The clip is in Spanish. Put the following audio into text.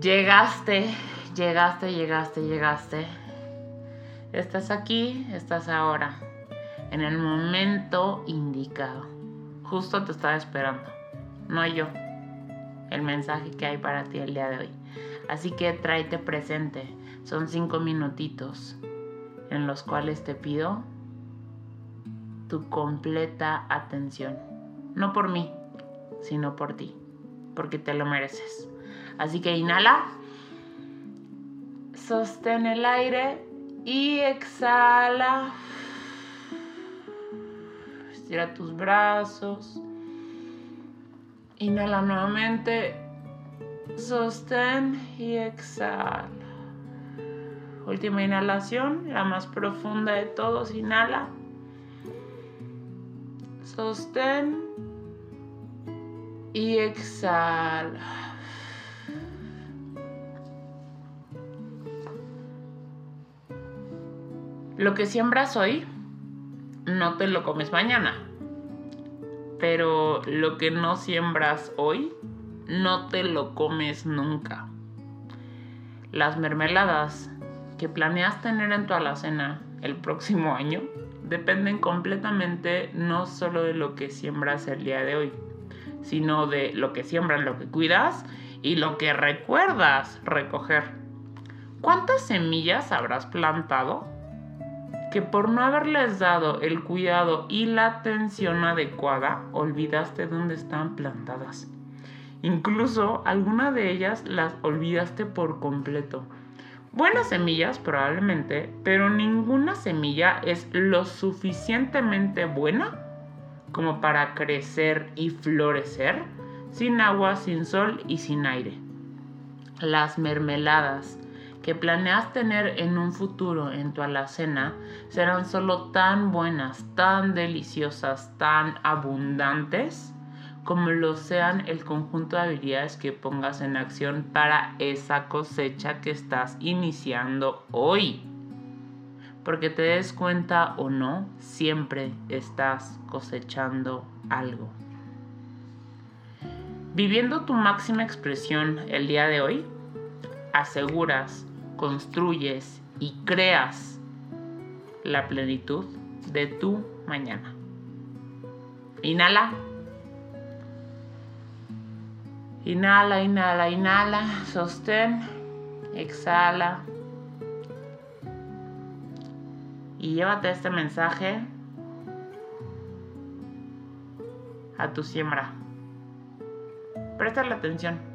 Llegaste, llegaste, llegaste, llegaste. Estás aquí, estás ahora, en el momento indicado. Justo te estaba esperando, no yo. El mensaje que hay para ti el día de hoy. Así que tráete presente. Son cinco minutitos en los cuales te pido tu completa atención. No por mí, sino por ti, porque te lo mereces. Así que inhala, sostén el aire y exhala. Estira tus brazos. Inhala nuevamente. Sostén y exhala. Última inhalación, la más profunda de todos. Inhala. Sostén y exhala. Lo que siembras hoy, no te lo comes mañana. Pero lo que no siembras hoy, no te lo comes nunca. Las mermeladas que planeas tener en tu alacena el próximo año dependen completamente no solo de lo que siembras el día de hoy, sino de lo que siembras, lo que cuidas y lo que recuerdas recoger. ¿Cuántas semillas habrás plantado que por no haberles dado el cuidado y la atención adecuada, olvidaste dónde están plantadas. Incluso algunas de ellas las olvidaste por completo. Buenas semillas probablemente, pero ninguna semilla es lo suficientemente buena como para crecer y florecer sin agua, sin sol y sin aire. Las mermeladas, que planeas tener en un futuro en tu alacena serán solo tan buenas, tan deliciosas, tan abundantes como lo sean el conjunto de habilidades que pongas en acción para esa cosecha que estás iniciando hoy. Porque te des cuenta o no, siempre estás cosechando algo. Viviendo tu máxima expresión el día de hoy, aseguras construyes y creas la plenitud de tu mañana. Inhala. Inhala, inhala, inhala. Sostén. Exhala. Y llévate este mensaje a tu siembra. Presta la atención.